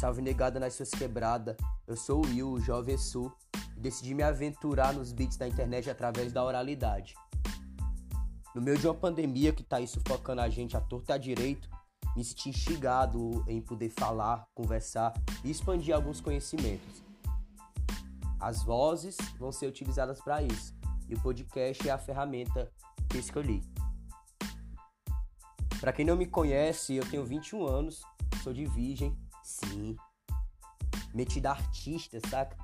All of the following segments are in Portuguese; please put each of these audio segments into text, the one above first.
Salve negada nas suas quebradas. Eu sou o Will, o jovem sul, decidi me aventurar nos beats da internet através da oralidade. No meio de uma pandemia que tá aí sufocando a gente à torta à direito, me senti instigado em poder falar, conversar e expandir alguns conhecimentos. As vozes vão ser utilizadas para isso, e o podcast é a ferramenta que escolhi. Para quem não me conhece, eu tenho 21 anos, sou de Virgem, sim. Metida artista, saca?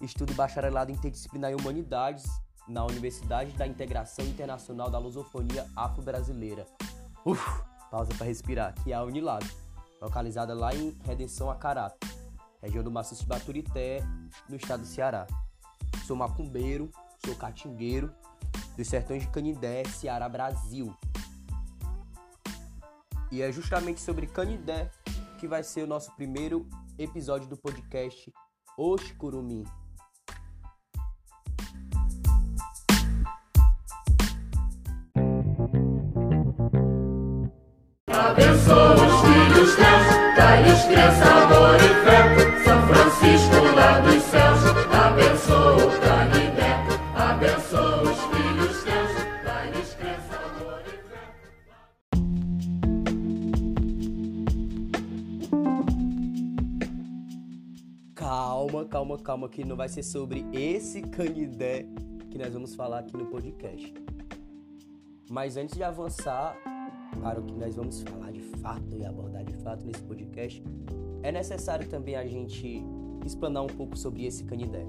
Estudo bacharelado interdisciplinar em Humanidades na Universidade da Integração Internacional da Lusofonia Afro-Brasileira. Uf, pausa para respirar, que é a Unilab, localizada lá em Redenção Acarato, região do maciço de Baturité, no estado do Ceará. Sou macumbeiro, sou catingueiro, dos sertões de Canidé, Ceará, Brasil. E é justamente sobre Canidé que vai ser o nosso primeiro episódio do podcast Oxe Curumim. Abençoa os filhos teus, dai-lhes crença, calma, que não vai ser sobre esse canidé que nós vamos falar aqui no podcast. Mas antes de avançar para o que nós vamos falar de fato e abordar de fato nesse podcast, é necessário também a gente explanar um pouco sobre esse canidé.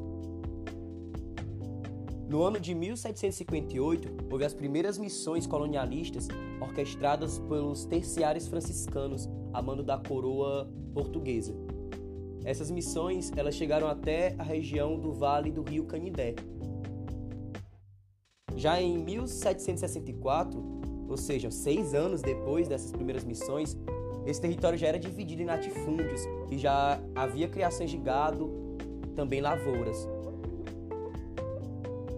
No ano de 1758, houve as primeiras missões colonialistas orquestradas pelos terciários franciscanos a mando da coroa portuguesa. Essas missões elas chegaram até a região do Vale do Rio Canidé. Já em 1764, ou seja, seis anos depois dessas primeiras missões, esse território já era dividido em latifúndios e já havia criações de gado, também lavouras.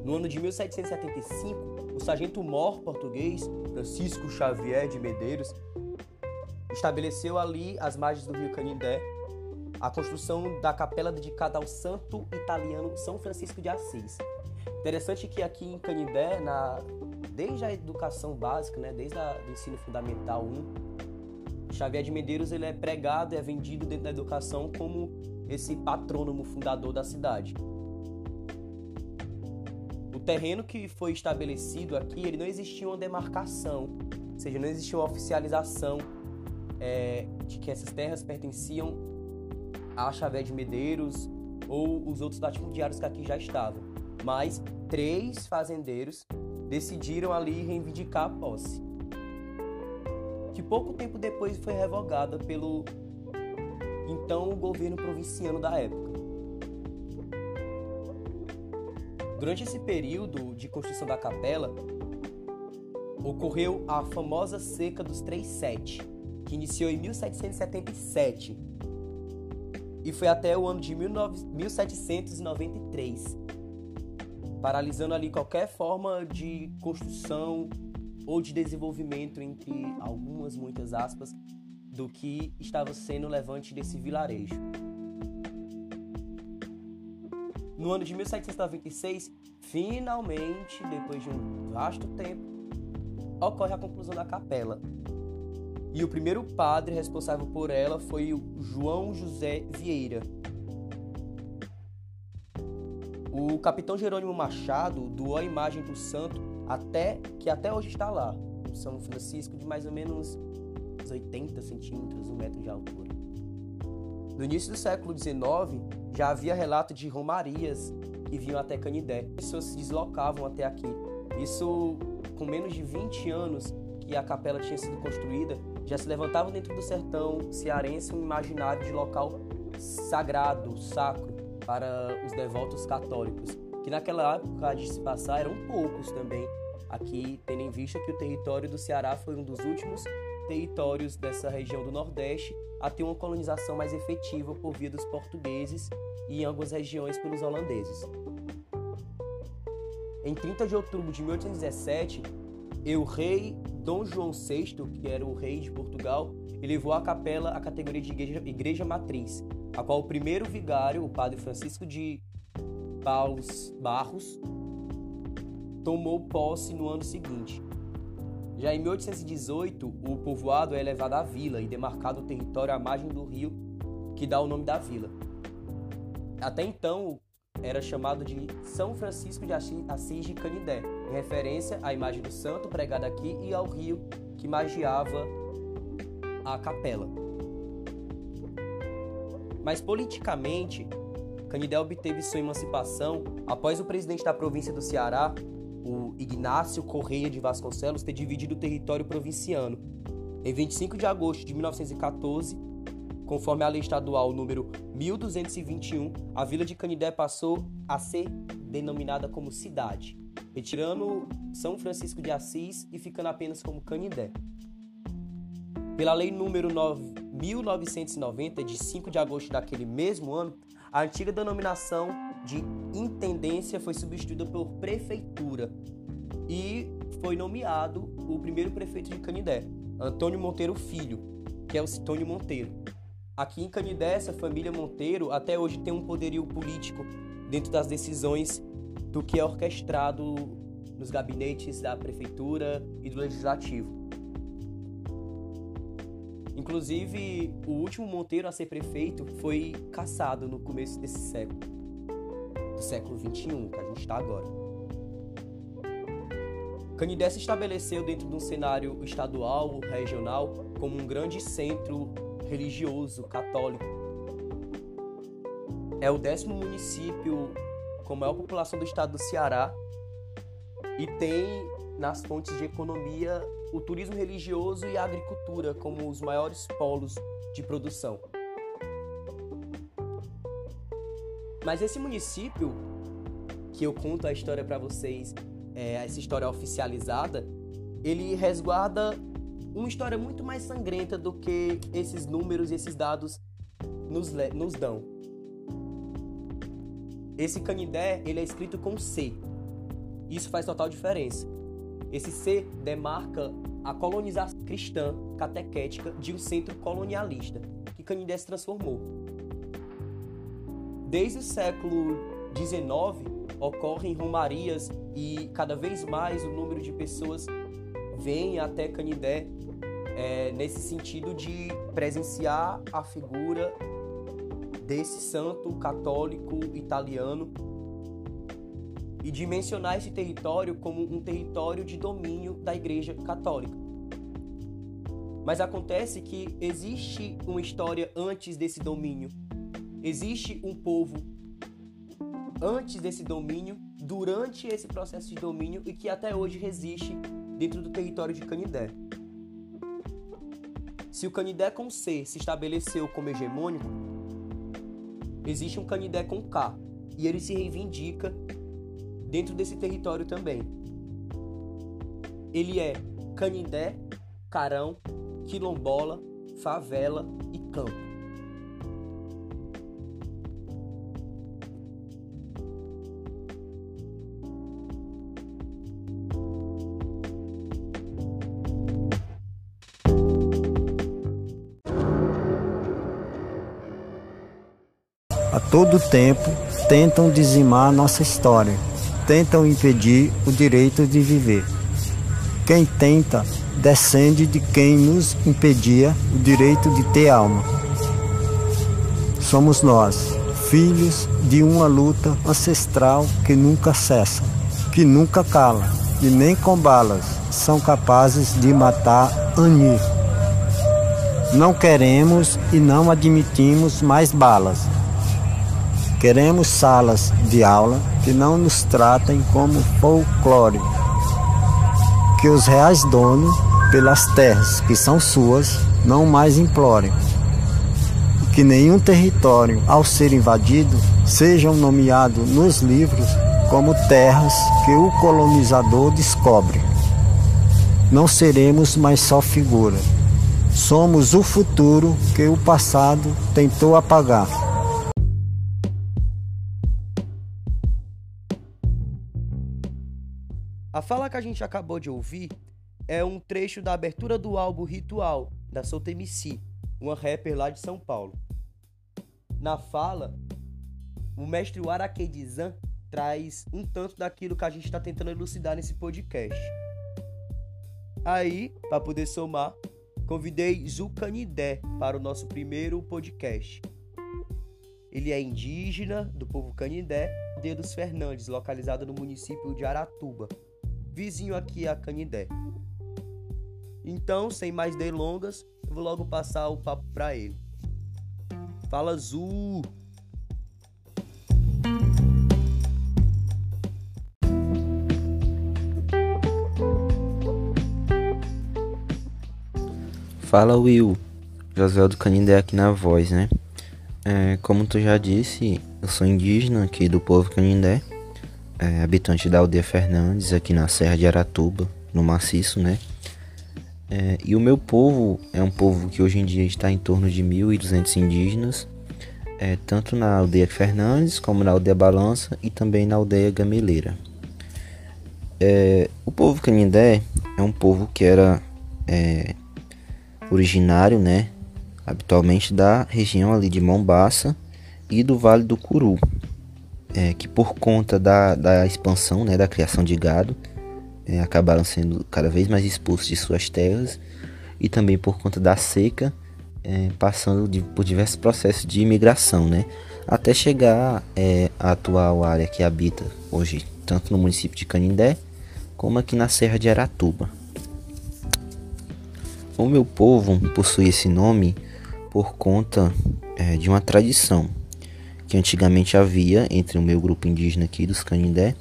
No ano de 1775, o sargento-mor português Francisco Xavier de Medeiros estabeleceu ali, às margens do rio Canindé, a construção da capela dedicada ao santo italiano São Francisco de Assis. Interessante que aqui em Canindé, na, desde a educação básica, né, desde o ensino fundamental 1, Xavier de Medeiros ele é pregado e é vendido dentro da educação como esse patrônomo fundador da cidade. O terreno que foi estabelecido aqui, ele não existia uma demarcação, ou seja, não existia uma oficialização é, de que essas terras pertenciam a Xavier de Medeiros ou os outros latifundiários que aqui já estavam. Mas três fazendeiros decidiram ali reivindicar a posse, que pouco tempo depois foi revogada pelo então governo provinciano da época. Durante esse período de construção da capela, ocorreu a famosa seca dos Três Sete, que iniciou em 1777 e foi até o ano de 1793, paralisando ali qualquer forma de construção ou de desenvolvimento entre algumas muitas aspas do que estava sendo levante desse vilarejo. No ano de 1796, finalmente, depois de um vasto tempo, ocorre a conclusão da capela. E o primeiro padre responsável por ela foi o João José Vieira. O capitão Jerônimo Machado doou a imagem do santo até que até hoje está lá, São Francisco, de mais ou menos uns 80 centímetros, um metro de altura. No início do século XIX, já havia relato de romarias que vinham até Canidé. As pessoas se deslocavam até aqui. Isso, com menos de 20 anos que a capela tinha sido construída, já se levantava dentro do sertão cearense um imaginário de local sagrado, sacro, para os devotos católicos, que naquela época de se passar eram poucos também. Aqui, tendo em vista que o território do Ceará foi um dos últimos territórios dessa região do Nordeste a ter uma colonização mais efetiva por via dos portugueses e em algumas regiões pelos holandeses. Em 30 de outubro de 1817, e o rei Dom João VI, que era o rei de Portugal, elevou a capela à categoria de igreja, igreja matriz, a qual o primeiro vigário, o padre Francisco de Paus Barros, tomou posse no ano seguinte. Já em 1818, o povoado é elevado à vila e demarcado o território à margem do rio que dá o nome da vila. Até então, era chamado de São Francisco de Assis de Canidé, em referência à imagem do santo pregada aqui e ao rio que magiava a capela. Mas politicamente, Canidé obteve sua emancipação após o presidente da província do Ceará, o Ignácio Correia de Vasconcelos, ter dividido o território provinciano. Em 25 de agosto de 1914, conforme a lei estadual número 1221, a vila de Canidé passou a ser denominada como cidade, retirando São Francisco de Assis e ficando apenas como Canidé. Pela lei número 9, 1990, de 5 de agosto daquele mesmo ano, a antiga denominação de intendência foi substituída por prefeitura e foi nomeado o primeiro prefeito de Canidé, Antônio Monteiro Filho, que é o Citônio Monteiro. Aqui em Canidé, essa família Monteiro até hoje tem um poderio político dentro das decisões do que é orquestrado nos gabinetes da prefeitura e do legislativo. Inclusive, o último Monteiro a ser prefeito foi caçado no começo desse século, do século 21, que a gente está agora. Canidé se estabeleceu dentro de um cenário estadual, regional, como um grande centro religioso católico. É o décimo município com maior população do estado do Ceará e tem nas fontes de economia o turismo religioso e a agricultura como os maiores polos de produção. Mas esse município, que eu conto a história para vocês, é, essa história oficializada, ele resguarda uma história muito mais sangrenta do que esses números e esses dados nos, nos dão. Esse Canidé, ele é escrito com C. Isso faz total diferença. Esse C demarca a colonização cristã catequética de um centro colonialista que Canindé se transformou. Desde o século XIX ocorrem romarias e cada vez mais o número de pessoas vem até Canindé é, nesse sentido de presenciar a figura desse santo católico italiano e de mencionar esse território como um território de domínio da Igreja Católica. Mas acontece que existe uma história antes desse domínio. Existe um povo antes desse domínio, durante esse processo de domínio e que até hoje resiste dentro do território de Canidé. Se o Canidé com C se estabeleceu como hegemônico, existe um Canidé com K e ele se reivindica dentro desse território também. Ele é Canindé, Carão, Quilombola, Favela e Campo. A todo tempo tentam dizimar nossa história tentam impedir o direito de viver. Quem tenta descende de quem nos impedia o direito de ter alma. Somos nós, filhos de uma luta ancestral que nunca cessa, que nunca cala e nem com balas são capazes de matar Ani. Não queremos e não admitimos mais balas Queremos salas de aula que não nos tratem como folclore. Que os reais donos, pelas terras que são suas, não mais implorem. Que nenhum território, ao ser invadido, sejam nomeados nos livros como terras que o colonizador descobre. Não seremos mais só figura. Somos o futuro que o passado tentou apagar. A fala que a gente acabou de ouvir é um trecho da abertura do álbum Ritual, da Solta MC, uma rapper lá de São Paulo. Na fala, o mestre Warakedizan traz um tanto daquilo que a gente está tentando elucidar nesse podcast. Aí, para poder somar, convidei Zucanidé para o nosso primeiro podcast. Ele é indígena do povo Canidé, Dedos Fernandes, localizado no município de Aratuba, vizinho aqui a Canidé. Então, sem mais delongas, eu vou logo passar o papo para ele. Fala, Zu! Fala Will, José do Canindé aqui na voz, né? É, como tu já disse, eu sou indígena aqui do povo Canindé, é, habitante da aldeia Fernandes, aqui na Serra de Aratuba, no maciço, né? É, e o meu povo é um povo que hoje em dia está em torno de 1.200 indígenas, é, tanto na aldeia Fernandes como na aldeia Balança e também na aldeia Gameleira. É, o povo Canindé é um povo que era é, originário, né, habitualmente da região ali de Mombaça e do Vale do Curu, é, que por conta da, da expansão, né, da criação de gado, é, acabaram sendo cada vez mais expulsos de suas terras e também por conta da seca, é, passando de, por diversos processos de imigração, né, até chegar é, à atual área que habita hoje, tanto no município de Canindé como aqui na Serra de Aratuba. O meu povo possui esse nome por conta é, de uma tradição que antigamente havia entre o meu grupo indígena aqui dos Canindé,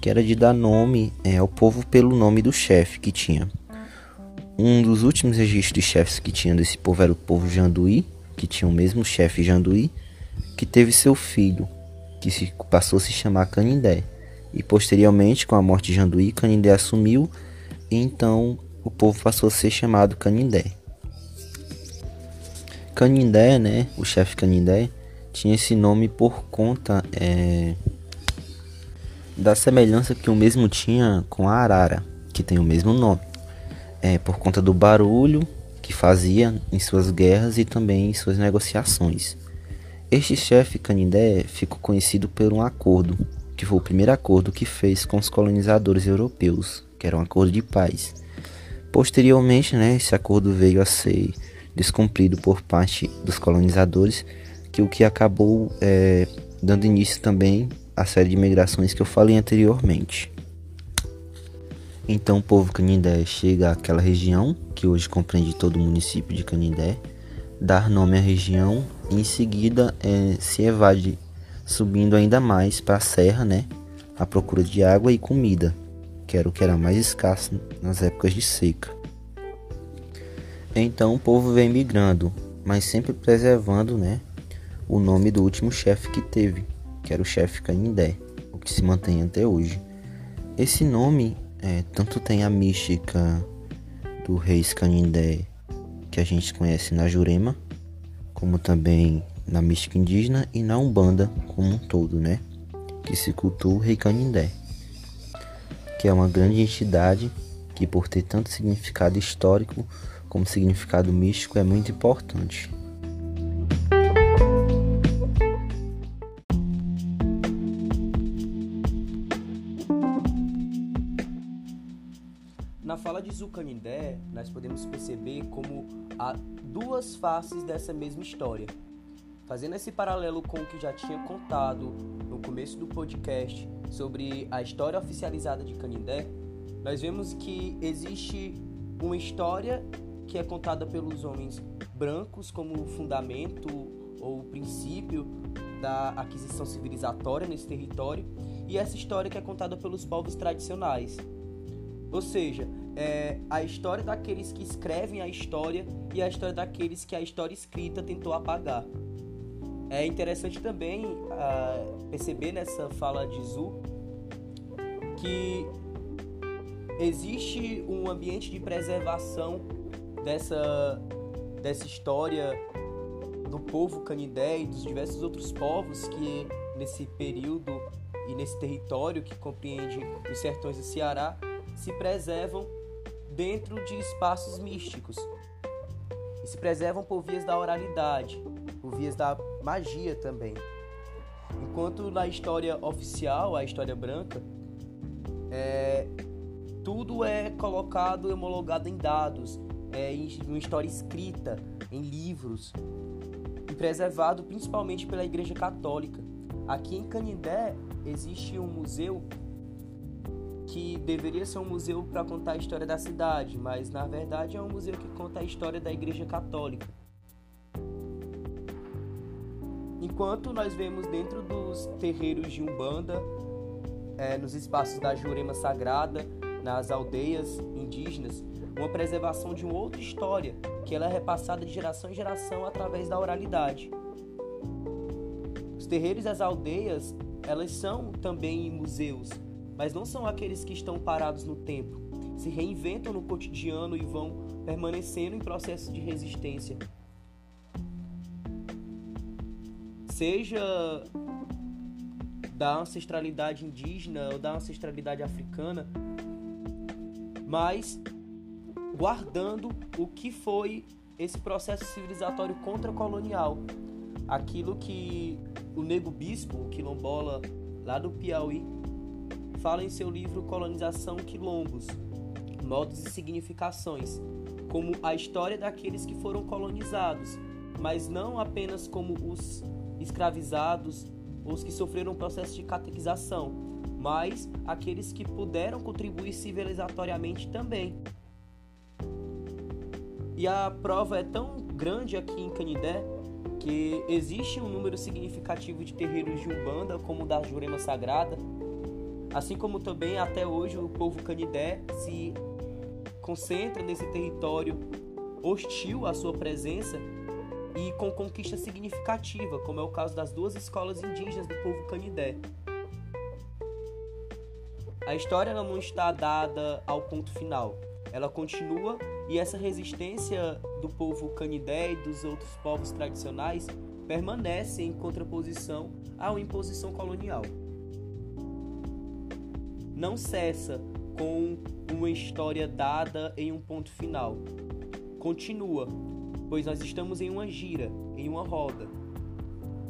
que era de dar nome é, ao povo pelo nome do chefe que tinha. Um dos últimos registros de chefes que tinha desse povo era o povo Janduí, que tinha o mesmo chefe Janduí, que teve seu filho, que se, passou a se chamar Canindé. E posteriormente, com a morte de Janduí, Canindé assumiu, e então o povo passou a ser chamado Canindé. Canindé, né, o chefe Canindé, tinha esse nome por conta é, da semelhança que o mesmo tinha com a arara, que tem o mesmo nome, é, por conta do barulho que fazia em suas guerras e também em suas negociações. Este chefe Canindé ficou conhecido por um acordo, que foi o primeiro acordo que fez com os colonizadores europeus, que era um acordo de paz Posteriormente, né, esse acordo veio a ser descumprido por parte dos colonizadores, que o que acabou é, dando início também à série de migrações que eu falei anteriormente. Então o povo Canindé chega àquela região, que hoje compreende todo o município de Canindé, dar nome à região e em seguida é, se evade subindo ainda mais para a serra, né, à procura de água e comida, que era o que era mais escasso nas épocas de seca. Então o povo vem migrando, mas sempre preservando né, o nome do último chefe que teve, que era o chefe Canindé, o que se mantém até hoje. Esse nome é, tanto tem a mística do rei Canindé, que a gente conhece na Jurema, como também na mística indígena e na Umbanda como um todo, né? Que se cultua o rei Canindé que é uma grande entidade que, por ter tanto significado histórico como significado místico, é muito importante. Na fala de Zucanindé, nós podemos perceber como há duas faces dessa mesma história. Fazendo esse paralelo com o que já tinha contado no começo do podcast sobre a história oficializada de Canindé, nós vemos que existe uma história que é contada pelos homens brancos como fundamento ou princípio da aquisição civilizatória nesse território e essa história que é contada pelos povos tradicionais. Ou seja, é a história daqueles que escrevem a história e a história daqueles que a história escrita tentou apagar. É interessante também uh, perceber nessa fala de Zu que existe um ambiente de preservação dessa, dessa história do povo canidé e dos diversos outros povos que nesse período e nesse território que compreende os sertões do Ceará se preservam dentro de espaços místicos e se preservam por vias da oralidade, por vias da magia também. Enquanto na história oficial, a história branca, é, tudo é colocado, homologado em dados, é, em uma história escrita, em livros, e preservado principalmente pela Igreja Católica. Aqui em Canindé existe um museu que deveria ser um museu para contar a história da cidade, mas na verdade é um museu que conta a história da Igreja Católica. Enquanto nós vemos dentro dos terreiros de Umbanda, é, nos espaços da Jurema Sagrada, nas aldeias indígenas, uma preservação de uma outra história, que ela é repassada de geração em geração através da oralidade. Os terreiros e as aldeias, elas são também museus, mas não são aqueles que estão parados no tempo, se reinventam no cotidiano e vão permanecendo em processo de resistência. Seja da ancestralidade indígena ou da ancestralidade africana, mas guardando o que foi esse processo civilizatório contra-colonial, aquilo que o nego bispo, o quilombola lá do Piauí, fala em seu livro Colonização Quilombos, Modos e Significações, como a história daqueles que foram colonizados, mas não apenas como os escravizados os que sofreram um processo de catequização, mas aqueles que puderam contribuir civilizatoriamente também. E a prova é tão grande aqui em Canidé que existe um número significativo de terreiros de Umbanda, como o da Jurema Sagrada, Assim como também até hoje o povo canidé se concentra nesse território hostil à sua presença e com conquista significativa, como é o caso das duas escolas indígenas do povo canidé. A história não está dada ao ponto final. Ela continua e essa resistência do povo canidé e dos outros povos tradicionais permanece em contraposição à imposição colonial não cessa com uma história dada em um ponto final. Continua, pois nós estamos em uma gira, em uma roda.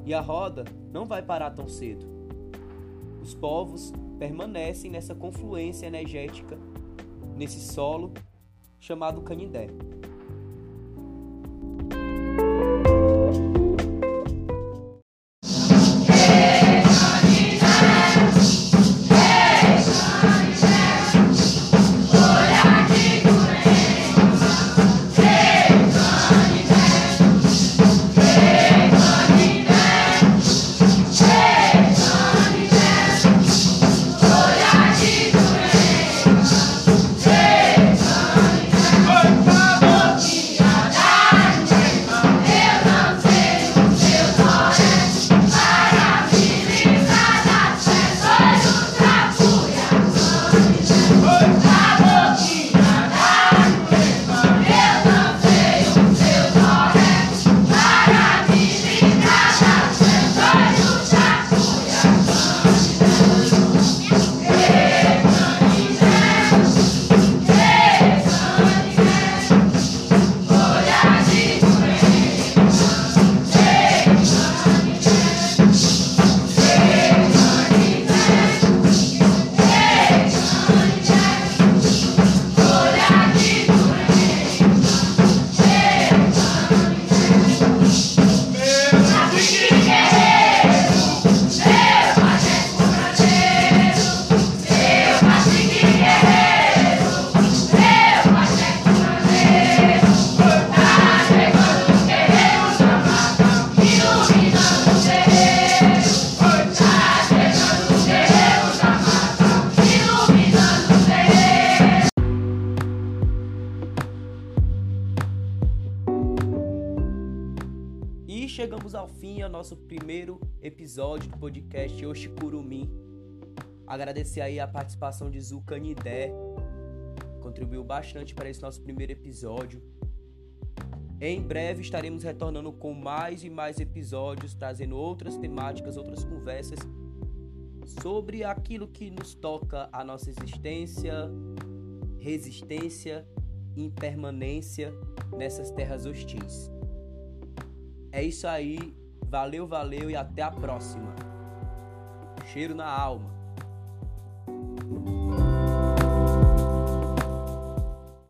E a roda não vai parar tão cedo. Os povos permanecem nessa confluência energética, nesse solo chamado Canindé. Episódio do podcast Oshikurumin. Agradecer aí a participação de Zucanidé, contribuiu bastante para esse nosso primeiro episódio. Em breve estaremos retornando com mais e mais episódios, trazendo outras temáticas, outras conversas sobre aquilo que nos toca a nossa existência, resistência e impermanência nessas terras hostis. É isso aí, valeu, valeu e até a próxima. Cheiro na alma.